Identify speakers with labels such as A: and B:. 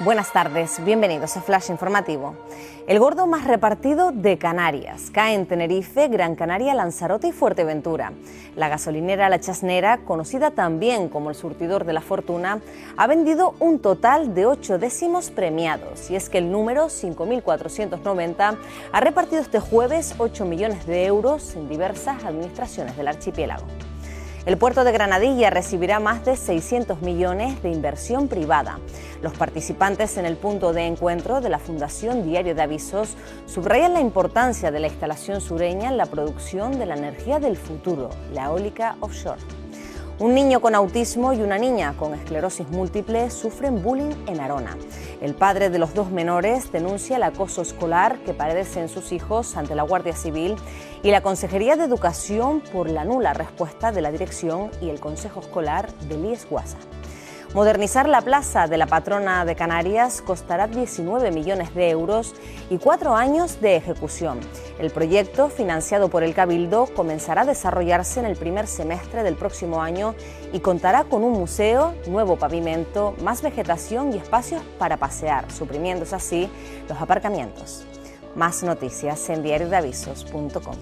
A: Buenas tardes, bienvenidos a Flash Informativo. El gordo más repartido de Canarias cae en Tenerife, Gran Canaria, Lanzarote y Fuerteventura. La gasolinera La Chasnera, conocida también como el surtidor de la fortuna, ha vendido un total de ocho décimos premiados. Y es que el número 5.490 ha repartido este jueves 8 millones de euros en diversas administraciones del archipiélago. El puerto de Granadilla recibirá más de 600 millones de inversión privada. Los participantes en el punto de encuentro de la Fundación Diario de Avisos subrayan la importancia de la instalación sureña en la producción de la energía del futuro, la eólica offshore. Un niño con autismo y una niña con esclerosis múltiple sufren bullying en Arona. El padre de los dos menores denuncia el acoso escolar que padecen sus hijos ante la Guardia Civil y la Consejería de Educación por la nula respuesta de la dirección y el Consejo Escolar de Lies Guasa. Modernizar la plaza de la patrona de Canarias costará 19 millones de euros y cuatro años de ejecución. El proyecto, financiado por el Cabildo, comenzará a desarrollarse en el primer semestre del próximo año y contará con un museo, nuevo pavimento, más vegetación y espacios para pasear, suprimiéndose así los aparcamientos. Más noticias en diariodeavisos.com.